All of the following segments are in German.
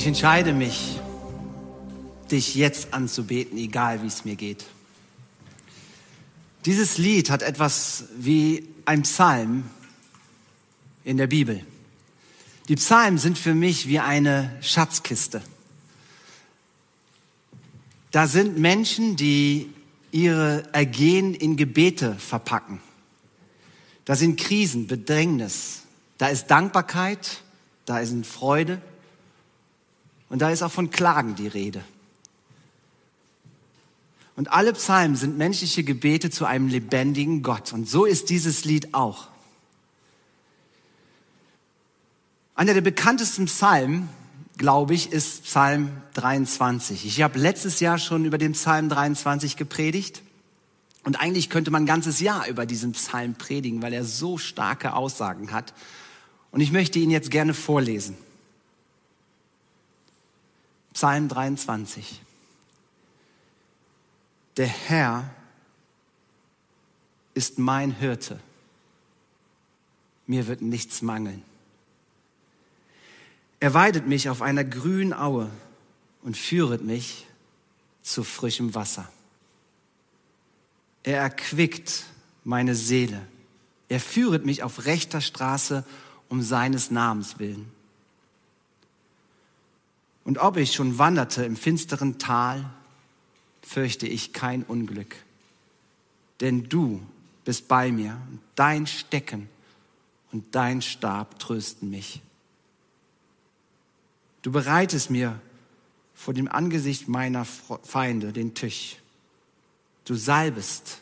Ich entscheide mich, dich jetzt anzubeten, egal wie es mir geht. Dieses Lied hat etwas wie ein Psalm in der Bibel. Die Psalmen sind für mich wie eine Schatzkiste. Da sind Menschen, die ihre Ergehen in Gebete verpacken. Da sind Krisen, Bedrängnis, da ist Dankbarkeit, da ist Freude und da ist auch von Klagen die Rede. Und alle Psalmen sind menschliche Gebete zu einem lebendigen Gott. Und so ist dieses Lied auch. Einer der bekanntesten Psalmen, glaube ich, ist Psalm 23. Ich habe letztes Jahr schon über den Psalm 23 gepredigt. Und eigentlich könnte man ein ganzes Jahr über diesen Psalm predigen, weil er so starke Aussagen hat. Und ich möchte ihn jetzt gerne vorlesen. Psalm 23. Der Herr ist mein Hirte. Mir wird nichts mangeln. Er weidet mich auf einer grünen Aue und führet mich zu frischem Wasser. Er erquickt meine Seele. Er führet mich auf rechter Straße um seines Namens willen. Und ob ich schon wanderte im finsteren Tal, fürchte ich kein Unglück. Denn du bist bei mir, dein Stecken und dein Stab trösten mich. Du bereitest mir vor dem Angesicht meiner Feinde den Tisch. Du salbest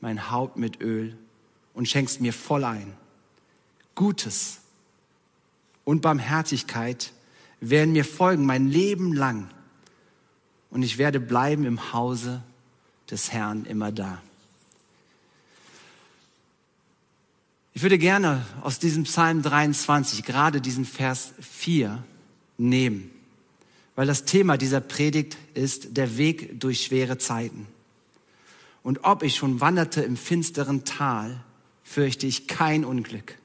mein Haupt mit Öl und schenkst mir voll ein. Gutes und Barmherzigkeit werden mir folgen mein Leben lang und ich werde bleiben im Hause des Herrn immer da. Ich würde gerne aus diesem Psalm 23 gerade diesen Vers 4 nehmen, weil das Thema dieser Predigt ist der Weg durch schwere Zeiten. Und ob ich schon wanderte im finsteren Tal, fürchte ich kein Unglück,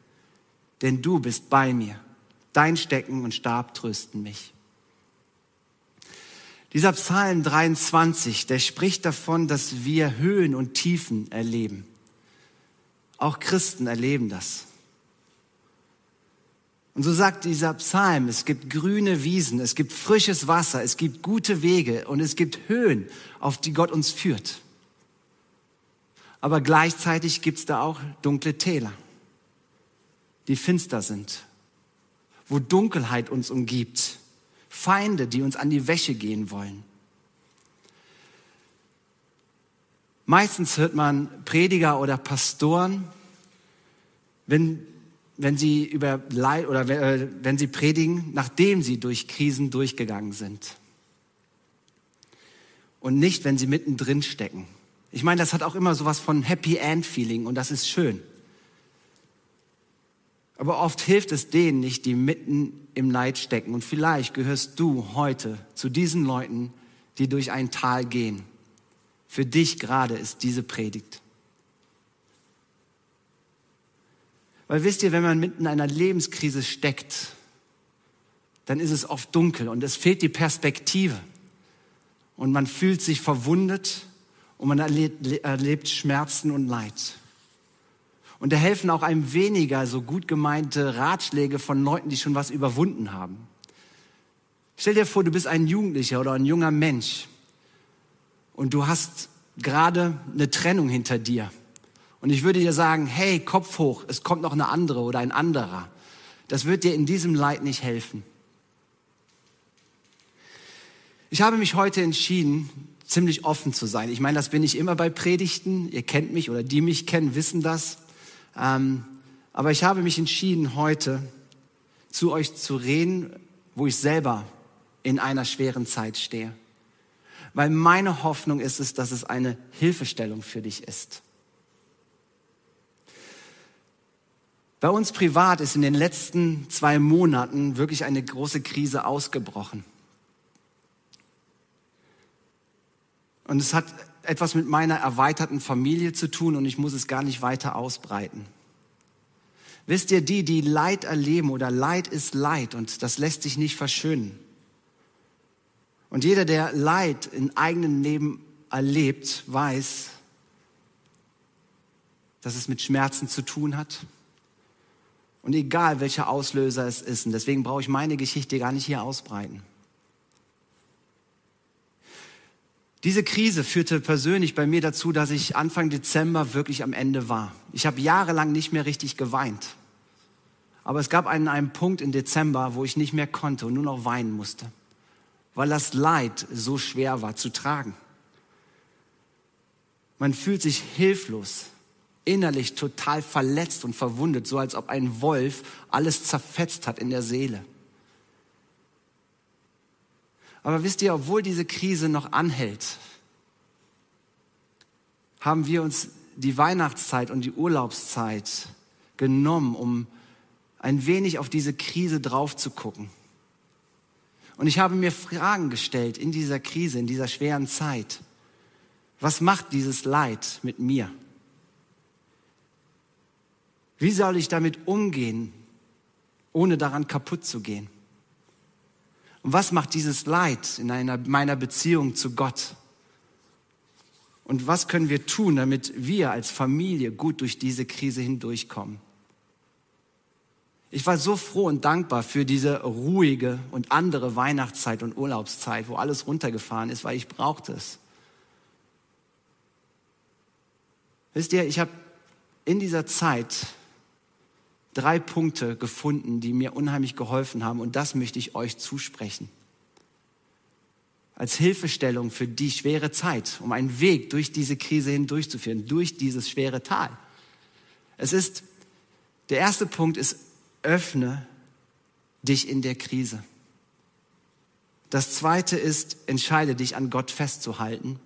denn du bist bei mir. Dein Stecken und Stab trösten mich. Dieser Psalm 23, der spricht davon, dass wir Höhen und Tiefen erleben. Auch Christen erleben das. Und so sagt dieser Psalm, es gibt grüne Wiesen, es gibt frisches Wasser, es gibt gute Wege und es gibt Höhen, auf die Gott uns führt. Aber gleichzeitig gibt es da auch dunkle Täler, die finster sind, wo Dunkelheit uns umgibt Feinde, die uns an die Wäsche gehen wollen. Meistens hört man Prediger oder Pastoren, wenn, wenn sie über Leid oder äh, wenn sie predigen, nachdem sie durch Krisen durchgegangen sind. Und nicht, wenn sie mittendrin stecken. Ich meine, das hat auch immer sowas von Happy End Feeling und das ist schön. Aber oft hilft es denen nicht, die mitten im Leid stecken. Und vielleicht gehörst du heute zu diesen Leuten, die durch ein Tal gehen. Für dich gerade ist diese Predigt. Weil wisst ihr, wenn man mitten in einer Lebenskrise steckt, dann ist es oft dunkel und es fehlt die Perspektive. Und man fühlt sich verwundet und man erlebt, erlebt Schmerzen und Leid. Und da helfen auch einem weniger so gut gemeinte Ratschläge von Leuten, die schon was überwunden haben. Stell dir vor, du bist ein Jugendlicher oder ein junger Mensch und du hast gerade eine Trennung hinter dir. Und ich würde dir sagen, hey, Kopf hoch, es kommt noch eine andere oder ein anderer. Das wird dir in diesem Leid nicht helfen. Ich habe mich heute entschieden, ziemlich offen zu sein. Ich meine, das bin ich immer bei Predigten. Ihr kennt mich oder die mich kennen, wissen das. Ähm, aber ich habe mich entschieden, heute zu euch zu reden, wo ich selber in einer schweren Zeit stehe. Weil meine Hoffnung ist es, dass es eine Hilfestellung für dich ist. Bei uns privat ist in den letzten zwei Monaten wirklich eine große Krise ausgebrochen. Und es hat etwas mit meiner erweiterten Familie zu tun und ich muss es gar nicht weiter ausbreiten. Wisst ihr, die, die Leid erleben oder Leid ist Leid und das lässt sich nicht verschönen. Und jeder, der Leid in eigenen Leben erlebt, weiß, dass es mit Schmerzen zu tun hat. Und egal welcher Auslöser es ist, und deswegen brauche ich meine Geschichte gar nicht hier ausbreiten. Diese Krise führte persönlich bei mir dazu, dass ich Anfang Dezember wirklich am Ende war. Ich habe jahrelang nicht mehr richtig geweint. Aber es gab einen, einen Punkt im Dezember, wo ich nicht mehr konnte und nur noch weinen musste, weil das Leid so schwer war zu tragen. Man fühlt sich hilflos, innerlich total verletzt und verwundet, so als ob ein Wolf alles zerfetzt hat in der Seele. Aber wisst ihr, obwohl diese Krise noch anhält, haben wir uns die Weihnachtszeit und die Urlaubszeit genommen, um ein wenig auf diese Krise drauf zu gucken. Und ich habe mir Fragen gestellt in dieser Krise, in dieser schweren Zeit. Was macht dieses Leid mit mir? Wie soll ich damit umgehen, ohne daran kaputt zu gehen? Und was macht dieses Leid in einer, meiner Beziehung zu Gott? Und was können wir tun, damit wir als Familie gut durch diese Krise hindurchkommen? Ich war so froh und dankbar für diese ruhige und andere Weihnachtszeit und Urlaubszeit, wo alles runtergefahren ist, weil ich brauchte es. Wisst ihr, ich habe in dieser Zeit drei Punkte gefunden, die mir unheimlich geholfen haben und das möchte ich euch zusprechen. Als Hilfestellung für die schwere Zeit, um einen Weg durch diese Krise hindurchzuführen, durch dieses schwere Tal. Es ist, der erste Punkt ist, öffne dich in der Krise. Das zweite ist, entscheide dich an Gott festzuhalten.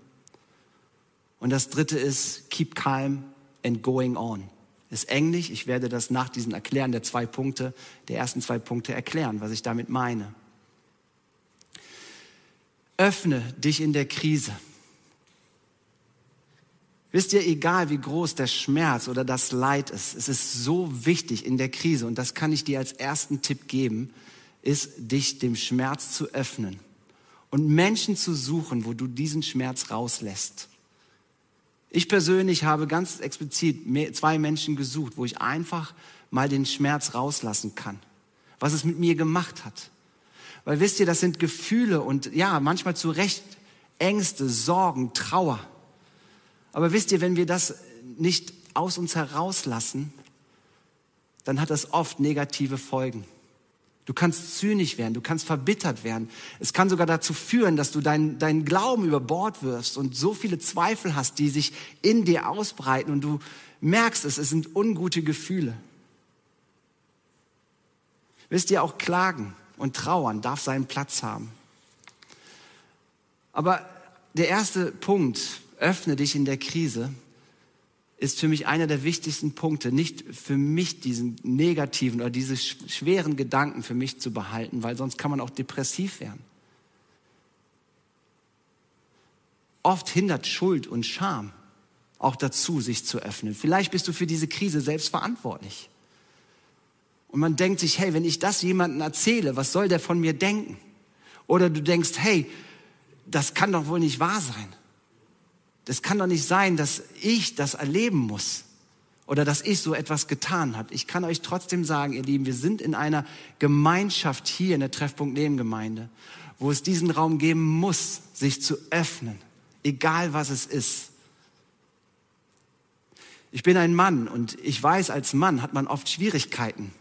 Und das dritte ist, keep calm and going on ist Englisch. Ich werde das nach diesem Erklären der zwei Punkte, der ersten zwei Punkte erklären, was ich damit meine. Öffne dich in der Krise. Wisst ihr, egal wie groß der Schmerz oder das Leid ist, es ist so wichtig in der Krise, und das kann ich dir als ersten Tipp geben, ist, dich dem Schmerz zu öffnen und Menschen zu suchen, wo du diesen Schmerz rauslässt. Ich persönlich habe ganz explizit zwei Menschen gesucht, wo ich einfach mal den Schmerz rauslassen kann, was es mit mir gemacht hat. Weil wisst ihr, das sind Gefühle und ja, manchmal zu Recht Ängste, Sorgen, Trauer. Aber wisst ihr, wenn wir das nicht aus uns herauslassen, dann hat das oft negative Folgen. Du kannst zynisch werden, du kannst verbittert werden. Es kann sogar dazu führen, dass du deinen dein Glauben über Bord wirfst und so viele Zweifel hast, die sich in dir ausbreiten und du merkst es, es sind ungute Gefühle. Wisst ihr, auch Klagen und Trauern darf seinen Platz haben. Aber der erste Punkt, öffne dich in der Krise, ist für mich einer der wichtigsten Punkte, nicht für mich diesen negativen oder diese schweren Gedanken für mich zu behalten, weil sonst kann man auch depressiv werden. Oft hindert Schuld und Scham auch dazu, sich zu öffnen. Vielleicht bist du für diese Krise selbst verantwortlich. Und man denkt sich, hey, wenn ich das jemandem erzähle, was soll der von mir denken? Oder du denkst, hey, das kann doch wohl nicht wahr sein. Das kann doch nicht sein, dass ich das erleben muss oder dass ich so etwas getan habe. Ich kann euch trotzdem sagen, ihr Lieben, wir sind in einer Gemeinschaft hier in der Treffpunkt Nebengemeinde, wo es diesen Raum geben muss, sich zu öffnen, egal was es ist. Ich bin ein Mann und ich weiß, als Mann hat man oft Schwierigkeiten,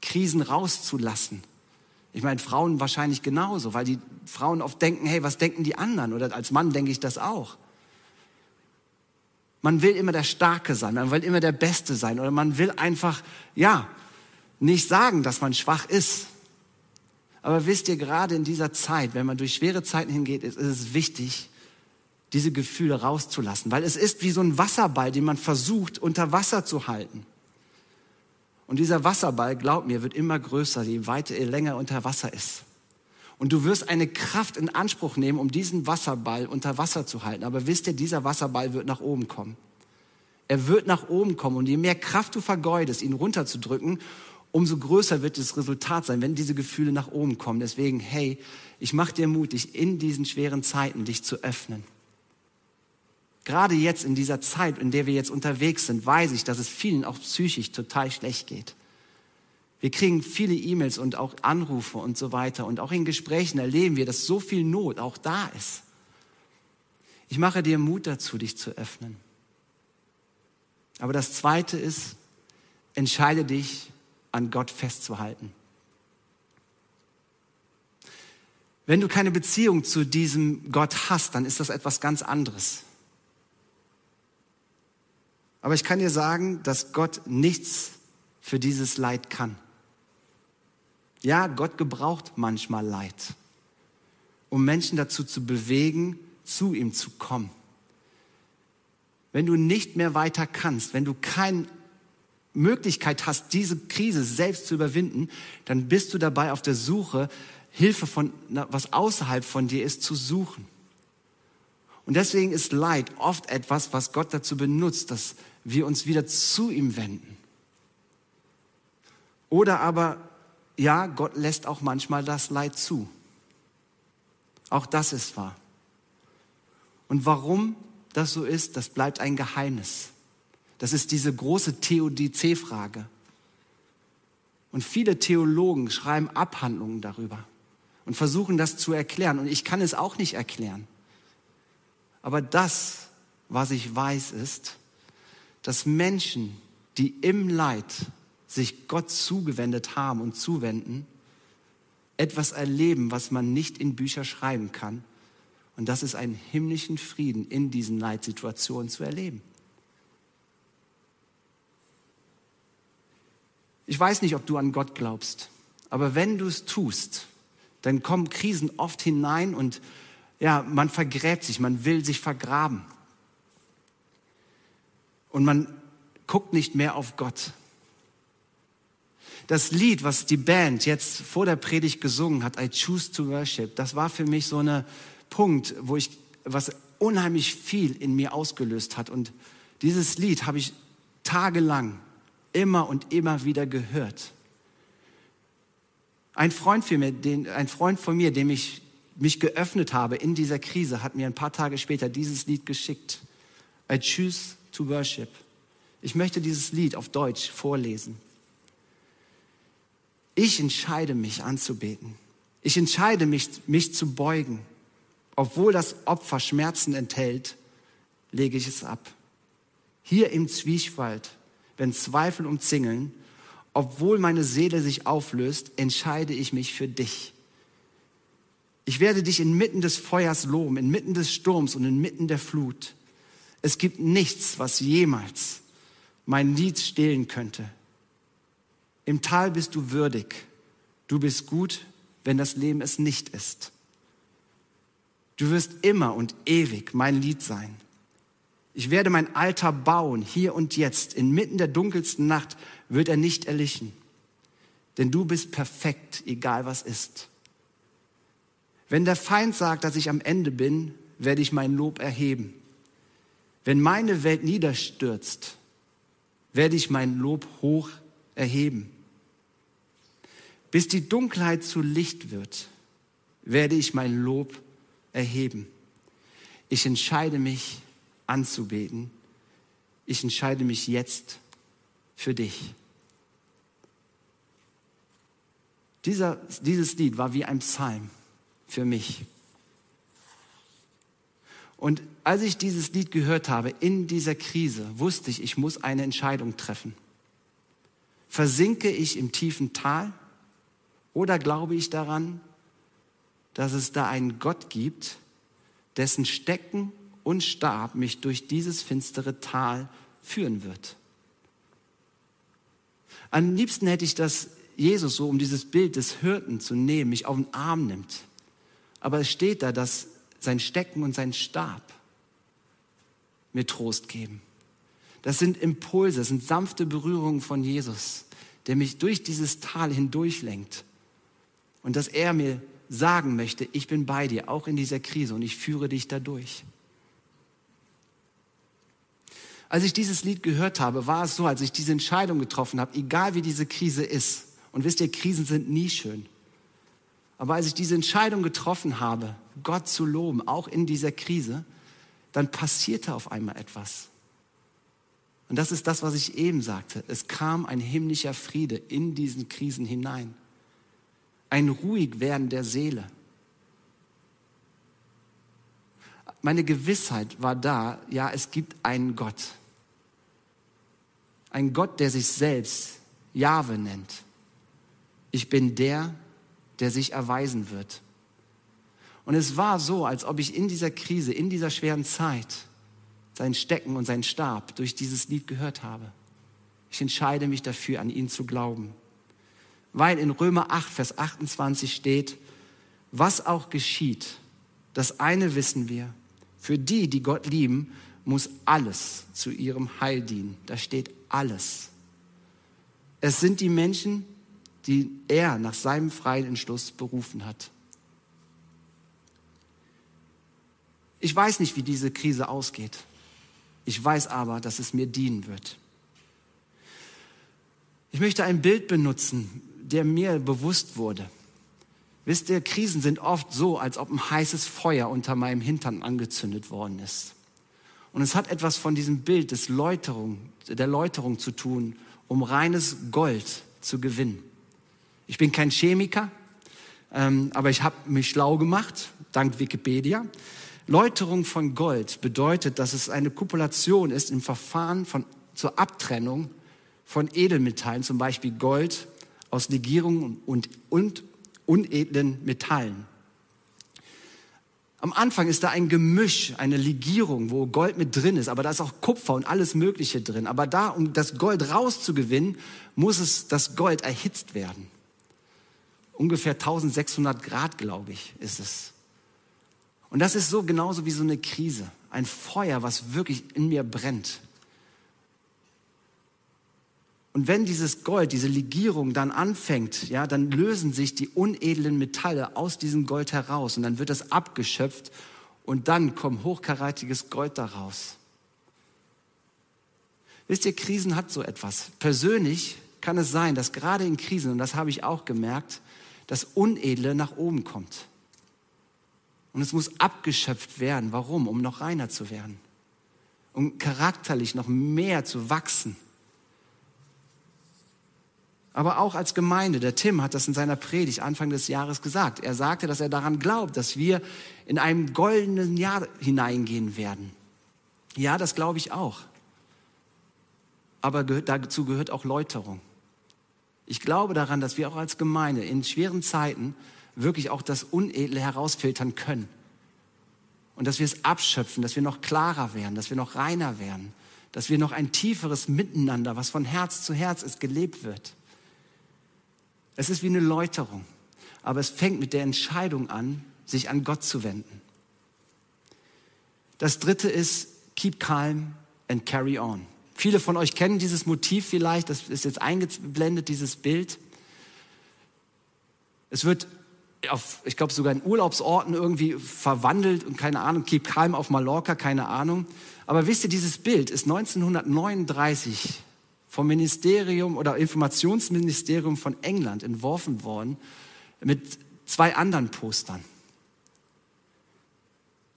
Krisen rauszulassen. Ich meine, Frauen wahrscheinlich genauso, weil die Frauen oft denken, hey, was denken die anderen? Oder als Mann denke ich das auch. Man will immer der Starke sein, man will immer der Beste sein oder man will einfach, ja, nicht sagen, dass man schwach ist. Aber wisst ihr, gerade in dieser Zeit, wenn man durch schwere Zeiten hingeht, ist, es wichtig, diese Gefühle rauszulassen, weil es ist wie so ein Wasserball, den man versucht unter Wasser zu halten. Und dieser Wasserball, glaub mir, wird immer größer, je weiter er länger unter Wasser ist. Und du wirst eine Kraft in Anspruch nehmen, um diesen Wasserball unter Wasser zu halten. Aber wisst ihr, dieser Wasserball wird nach oben kommen. Er wird nach oben kommen und je mehr Kraft du vergeudest, ihn runterzudrücken, umso größer wird das Resultat sein, wenn diese Gefühle nach oben kommen. Deswegen, hey, ich mache dir mutig, in diesen schweren Zeiten dich zu öffnen. Gerade jetzt in dieser Zeit, in der wir jetzt unterwegs sind, weiß ich, dass es vielen auch psychisch total schlecht geht. Wir kriegen viele E-Mails und auch Anrufe und so weiter. Und auch in Gesprächen erleben wir, dass so viel Not auch da ist. Ich mache dir Mut dazu, dich zu öffnen. Aber das Zweite ist, entscheide dich, an Gott festzuhalten. Wenn du keine Beziehung zu diesem Gott hast, dann ist das etwas ganz anderes. Aber ich kann dir sagen, dass Gott nichts für dieses Leid kann. Ja, Gott gebraucht manchmal Leid, um Menschen dazu zu bewegen, zu ihm zu kommen. Wenn du nicht mehr weiter kannst, wenn du keine Möglichkeit hast, diese Krise selbst zu überwinden, dann bist du dabei auf der Suche, Hilfe von, was außerhalb von dir ist, zu suchen. Und deswegen ist Leid oft etwas, was Gott dazu benutzt, dass wir uns wieder zu ihm wenden. Oder aber, ja, Gott lässt auch manchmal das Leid zu. Auch das ist wahr. Und warum das so ist, das bleibt ein Geheimnis. Das ist diese große Theodizee-Frage. Und viele Theologen schreiben Abhandlungen darüber und versuchen das zu erklären. Und ich kann es auch nicht erklären. Aber das, was ich weiß, ist, dass Menschen, die im Leid sich Gott zugewendet haben und zuwenden, etwas erleben, was man nicht in Bücher schreiben kann. Und das ist einen himmlischen Frieden in diesen Leitsituationen zu erleben. Ich weiß nicht, ob du an Gott glaubst, aber wenn du es tust, dann kommen Krisen oft hinein und ja, man vergräbt sich, man will sich vergraben. Und man guckt nicht mehr auf Gott. Das Lied, was die Band jetzt vor der Predigt gesungen hat, I Choose to Worship, das war für mich so ein Punkt, wo ich, was unheimlich viel in mir ausgelöst hat. Und dieses Lied habe ich tagelang immer und immer wieder gehört. Ein Freund, für mir, den, ein Freund von mir, dem ich mich geöffnet habe in dieser Krise, hat mir ein paar Tage später dieses Lied geschickt. I choose to worship. Ich möchte dieses Lied auf Deutsch vorlesen. Ich entscheide mich anzubeten. Ich entscheide mich, mich zu beugen. Obwohl das Opfer Schmerzen enthält, lege ich es ab. Hier im Zwiespalt, wenn Zweifel umzingeln, obwohl meine Seele sich auflöst, entscheide ich mich für dich. Ich werde dich inmitten des Feuers loben, inmitten des Sturms und inmitten der Flut. Es gibt nichts, was jemals mein Lied stehlen könnte. Im Tal bist du würdig. Du bist gut, wenn das Leben es nicht ist. Du wirst immer und ewig mein Lied sein. Ich werde mein Alter bauen, hier und jetzt. Inmitten der dunkelsten Nacht wird er nicht erlichen. Denn du bist perfekt, egal was ist. Wenn der Feind sagt, dass ich am Ende bin, werde ich mein Lob erheben. Wenn meine Welt niederstürzt, werde ich mein Lob hoch erheben. Bis die Dunkelheit zu Licht wird, werde ich mein Lob erheben. Ich entscheide mich anzubeten. Ich entscheide mich jetzt für dich. Dieser, dieses Lied war wie ein Psalm für mich. Und als ich dieses Lied gehört habe in dieser Krise, wusste ich, ich muss eine Entscheidung treffen. Versinke ich im tiefen Tal oder glaube ich daran, dass es da einen Gott gibt, dessen Stecken und Stab mich durch dieses finstere Tal führen wird? Am liebsten hätte ich das Jesus so, um dieses Bild des Hirten zu nehmen, mich auf den Arm nimmt aber es steht da, dass sein Stecken und sein Stab mir Trost geben. Das sind Impulse, das sind sanfte Berührungen von Jesus, der mich durch dieses Tal hindurchlenkt. Und dass er mir sagen möchte, ich bin bei dir, auch in dieser Krise und ich führe dich dadurch. Als ich dieses Lied gehört habe, war es so, als ich diese Entscheidung getroffen habe, egal wie diese Krise ist, und wisst ihr, Krisen sind nie schön, aber als ich diese Entscheidung getroffen habe, Gott zu loben, auch in dieser Krise, dann passierte auf einmal etwas. Und das ist das, was ich eben sagte. Es kam ein himmlischer Friede in diesen Krisen hinein. Ein Ruhigwerden der Seele. Meine Gewissheit war da, ja, es gibt einen Gott. Ein Gott, der sich selbst Jahwe nennt. Ich bin der, der sich erweisen wird. Und es war so, als ob ich in dieser Krise, in dieser schweren Zeit sein Stecken und sein Stab durch dieses Lied gehört habe. Ich entscheide mich dafür, an ihn zu glauben. Weil in Römer 8, Vers 28 steht, was auch geschieht, das eine wissen wir, für die, die Gott lieben, muss alles zu ihrem Heil dienen. Da steht alles. Es sind die Menschen, die er nach seinem freien Entschluss berufen hat. Ich weiß nicht, wie diese Krise ausgeht. Ich weiß aber, dass es mir dienen wird. Ich möchte ein Bild benutzen, der mir bewusst wurde. Wisst ihr, Krisen sind oft so, als ob ein heißes Feuer unter meinem Hintern angezündet worden ist. Und es hat etwas von diesem Bild des Läuterung, der Läuterung zu tun, um reines Gold zu gewinnen. Ich bin kein Chemiker, ähm, aber ich habe mich schlau gemacht, dank Wikipedia. Läuterung von Gold bedeutet, dass es eine Kopulation ist im Verfahren von, zur Abtrennung von Edelmetallen, zum Beispiel Gold, aus Legierungen und, und unedlen Metallen. Am Anfang ist da ein Gemisch, eine Legierung, wo Gold mit drin ist, aber da ist auch Kupfer und alles Mögliche drin. Aber da, um das Gold rauszugewinnen, muss es das Gold erhitzt werden ungefähr 1600 Grad, glaube ich, ist es. Und das ist so genauso wie so eine Krise, ein Feuer, was wirklich in mir brennt. Und wenn dieses Gold, diese Legierung dann anfängt, ja, dann lösen sich die unedlen Metalle aus diesem Gold heraus und dann wird das abgeschöpft und dann kommt hochkarätiges Gold daraus. Wisst ihr, Krisen hat so etwas. Persönlich kann es sein, dass gerade in Krisen, und das habe ich auch gemerkt, das Unedle nach oben kommt. Und es muss abgeschöpft werden. Warum? Um noch reiner zu werden. Um charakterlich noch mehr zu wachsen. Aber auch als Gemeinde, der Tim hat das in seiner Predigt Anfang des Jahres gesagt. Er sagte, dass er daran glaubt, dass wir in einem goldenen Jahr hineingehen werden. Ja, das glaube ich auch. Aber dazu gehört auch Läuterung. Ich glaube daran, dass wir auch als Gemeinde in schweren Zeiten wirklich auch das Unedle herausfiltern können. Und dass wir es abschöpfen, dass wir noch klarer werden, dass wir noch reiner werden, dass wir noch ein tieferes Miteinander, was von Herz zu Herz ist, gelebt wird. Es ist wie eine Läuterung, aber es fängt mit der Entscheidung an, sich an Gott zu wenden. Das dritte ist, keep calm and carry on. Viele von euch kennen dieses Motiv vielleicht, das ist jetzt eingeblendet, dieses Bild. Es wird auf, ich glaube, sogar in Urlaubsorten irgendwie verwandelt und keine Ahnung, Keep Calm auf Mallorca, keine Ahnung. Aber wisst ihr, dieses Bild ist 1939 vom Ministerium oder Informationsministerium von England entworfen worden mit zwei anderen Postern.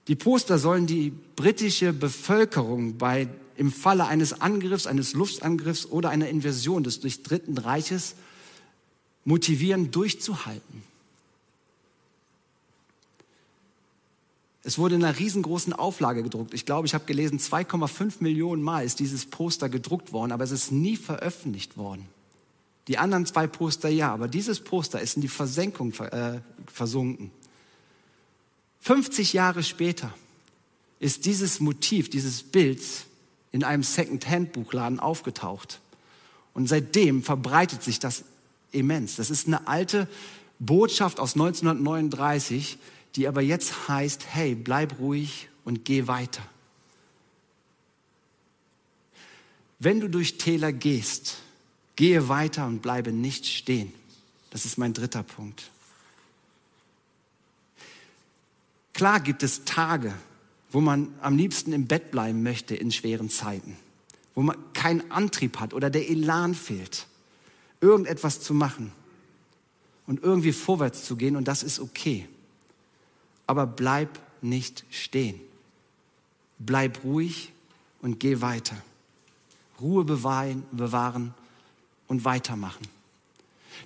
Die Poster sollen die britische Bevölkerung bei im Falle eines Angriffs, eines Luftangriffs oder einer Invasion des durch Dritten Reiches motivieren, durchzuhalten. Es wurde in einer riesengroßen Auflage gedruckt. Ich glaube, ich habe gelesen, 2,5 Millionen Mal ist dieses Poster gedruckt worden, aber es ist nie veröffentlicht worden. Die anderen zwei Poster ja, aber dieses Poster ist in die Versenkung äh, versunken. 50 Jahre später ist dieses Motiv, dieses Bild in einem Second-Hand-Buchladen aufgetaucht. Und seitdem verbreitet sich das immens. Das ist eine alte Botschaft aus 1939, die aber jetzt heißt, hey, bleib ruhig und geh weiter. Wenn du durch Täler gehst, gehe weiter und bleibe nicht stehen. Das ist mein dritter Punkt. Klar gibt es Tage, wo man am liebsten im Bett bleiben möchte in schweren Zeiten. wo man keinen Antrieb hat oder der Elan fehlt, irgendetwas zu machen und irgendwie vorwärts zu gehen und das ist okay. Aber bleib nicht stehen. Bleib ruhig und geh weiter. Ruhe bewahren, bewahren und weitermachen.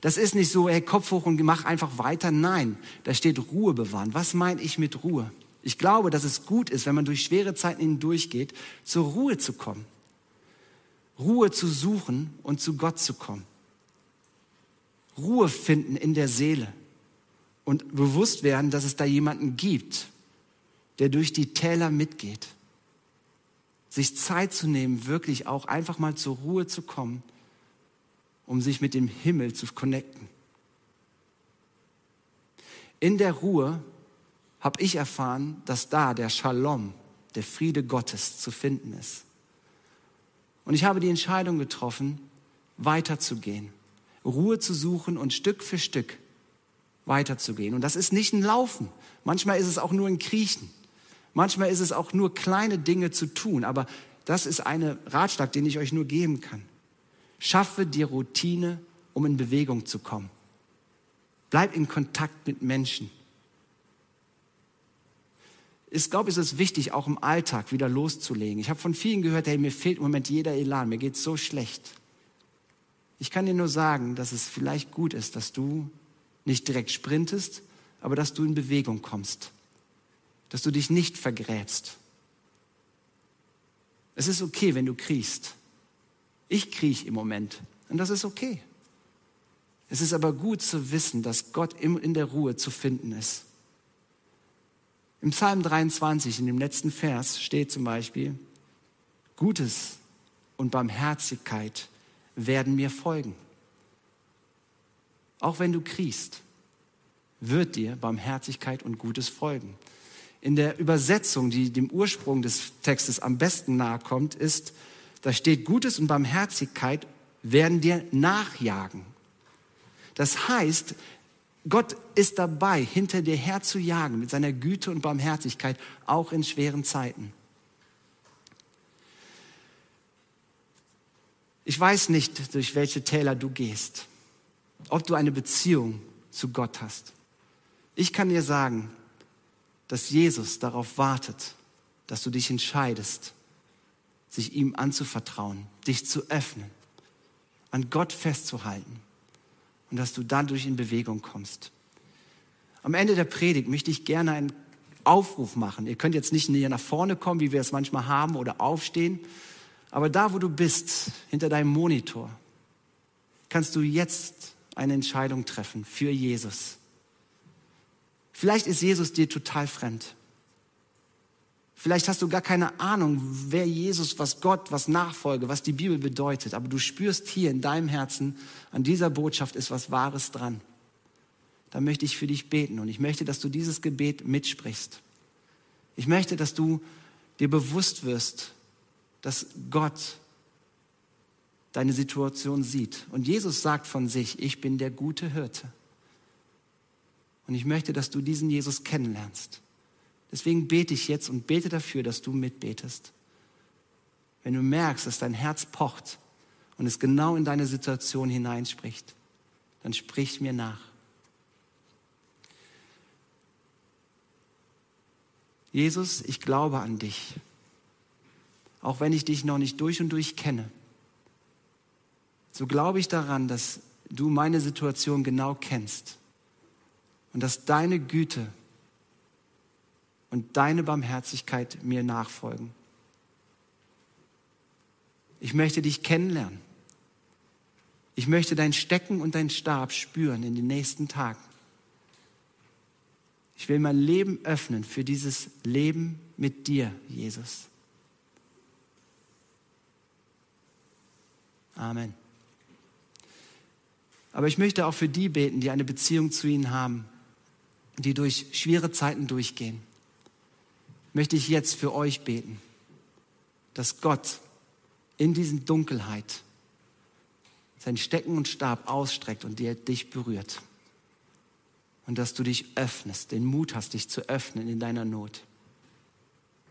Das ist nicht so, hey, Kopf hoch und mach einfach weiter. Nein, da steht Ruhe bewahren. Was meine ich mit Ruhe? Ich glaube, dass es gut ist, wenn man durch schwere Zeiten hindurchgeht, zur Ruhe zu kommen. Ruhe zu suchen und zu Gott zu kommen. Ruhe finden in der Seele und bewusst werden, dass es da jemanden gibt, der durch die Täler mitgeht. Sich Zeit zu nehmen, wirklich auch einfach mal zur Ruhe zu kommen, um sich mit dem Himmel zu connecten. In der Ruhe habe ich erfahren, dass da der Shalom, der Friede Gottes zu finden ist. Und ich habe die Entscheidung getroffen, weiterzugehen, Ruhe zu suchen und Stück für Stück weiterzugehen. Und das ist nicht ein Laufen. Manchmal ist es auch nur ein Kriechen. Manchmal ist es auch nur kleine Dinge zu tun. Aber das ist ein Ratschlag, den ich euch nur geben kann. Schaffe dir Routine, um in Bewegung zu kommen. Bleib in Kontakt mit Menschen. Ich glaube, es ist wichtig, auch im Alltag wieder loszulegen. Ich habe von vielen gehört, hey, mir fehlt im Moment jeder Elan, mir geht so schlecht. Ich kann dir nur sagen, dass es vielleicht gut ist, dass du nicht direkt sprintest, aber dass du in Bewegung kommst, dass du dich nicht vergräbst. Es ist okay, wenn du kriechst. Ich kriech im Moment und das ist okay. Es ist aber gut zu wissen, dass Gott in der Ruhe zu finden ist. Im Psalm 23, in dem letzten Vers, steht zum Beispiel, Gutes und Barmherzigkeit werden mir folgen. Auch wenn du kriechst, wird dir Barmherzigkeit und Gutes folgen. In der Übersetzung, die dem Ursprung des Textes am besten nahe kommt, ist, da steht Gutes und Barmherzigkeit werden dir nachjagen. Das heißt, Gott ist dabei, hinter dir her zu jagen mit seiner Güte und Barmherzigkeit, auch in schweren Zeiten. Ich weiß nicht, durch welche Täler du gehst, ob du eine Beziehung zu Gott hast. Ich kann dir sagen, dass Jesus darauf wartet, dass du dich entscheidest, sich ihm anzuvertrauen, dich zu öffnen, an Gott festzuhalten und dass du dadurch in Bewegung kommst. Am Ende der Predigt möchte ich gerne einen Aufruf machen. Ihr könnt jetzt nicht näher nach vorne kommen, wie wir es manchmal haben, oder aufstehen. Aber da, wo du bist, hinter deinem Monitor, kannst du jetzt eine Entscheidung treffen für Jesus. Vielleicht ist Jesus dir total fremd. Vielleicht hast du gar keine Ahnung, wer Jesus, was Gott, was Nachfolge, was die Bibel bedeutet. Aber du spürst hier in deinem Herzen, an dieser Botschaft ist was Wahres dran. Da möchte ich für dich beten und ich möchte, dass du dieses Gebet mitsprichst. Ich möchte, dass du dir bewusst wirst, dass Gott deine Situation sieht. Und Jesus sagt von sich, ich bin der gute Hirte. Und ich möchte, dass du diesen Jesus kennenlernst. Deswegen bete ich jetzt und bete dafür, dass du mitbetest. Wenn du merkst, dass dein Herz pocht und es genau in deine Situation hineinspricht, dann sprich mir nach. Jesus, ich glaube an dich, auch wenn ich dich noch nicht durch und durch kenne. So glaube ich daran, dass du meine Situation genau kennst und dass deine Güte und deine Barmherzigkeit mir nachfolgen. Ich möchte dich kennenlernen. Ich möchte dein Stecken und dein Stab spüren in den nächsten Tagen. Ich will mein Leben öffnen für dieses Leben mit dir, Jesus. Amen. Aber ich möchte auch für die beten, die eine Beziehung zu ihnen haben, die durch schwere Zeiten durchgehen möchte ich jetzt für euch beten, dass Gott in diesen Dunkelheit sein Stecken und Stab ausstreckt und dir dich berührt. Und dass du dich öffnest, den Mut hast, dich zu öffnen in deiner Not.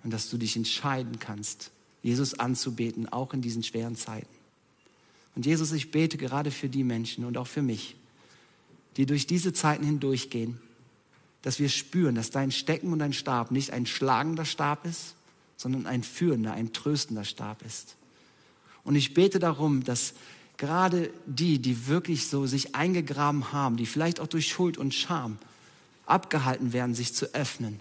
Und dass du dich entscheiden kannst, Jesus anzubeten, auch in diesen schweren Zeiten. Und Jesus, ich bete gerade für die Menschen und auch für mich, die durch diese Zeiten hindurchgehen, dass wir spüren, dass dein Stecken und dein Stab nicht ein schlagender Stab ist, sondern ein führender, ein tröstender Stab ist. Und ich bete darum, dass gerade die, die wirklich so sich eingegraben haben, die vielleicht auch durch Schuld und Scham abgehalten werden, sich zu öffnen,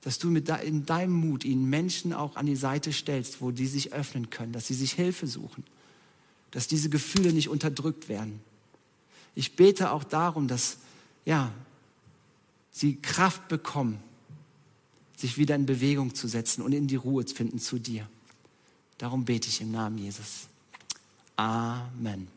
dass du mit in deinem Mut ihnen Menschen auch an die Seite stellst, wo die sich öffnen können, dass sie sich Hilfe suchen, dass diese Gefühle nicht unterdrückt werden. Ich bete auch darum, dass ja, sie Kraft bekommen, sich wieder in Bewegung zu setzen und in die Ruhe zu finden zu dir. Darum bete ich im Namen Jesus. Amen.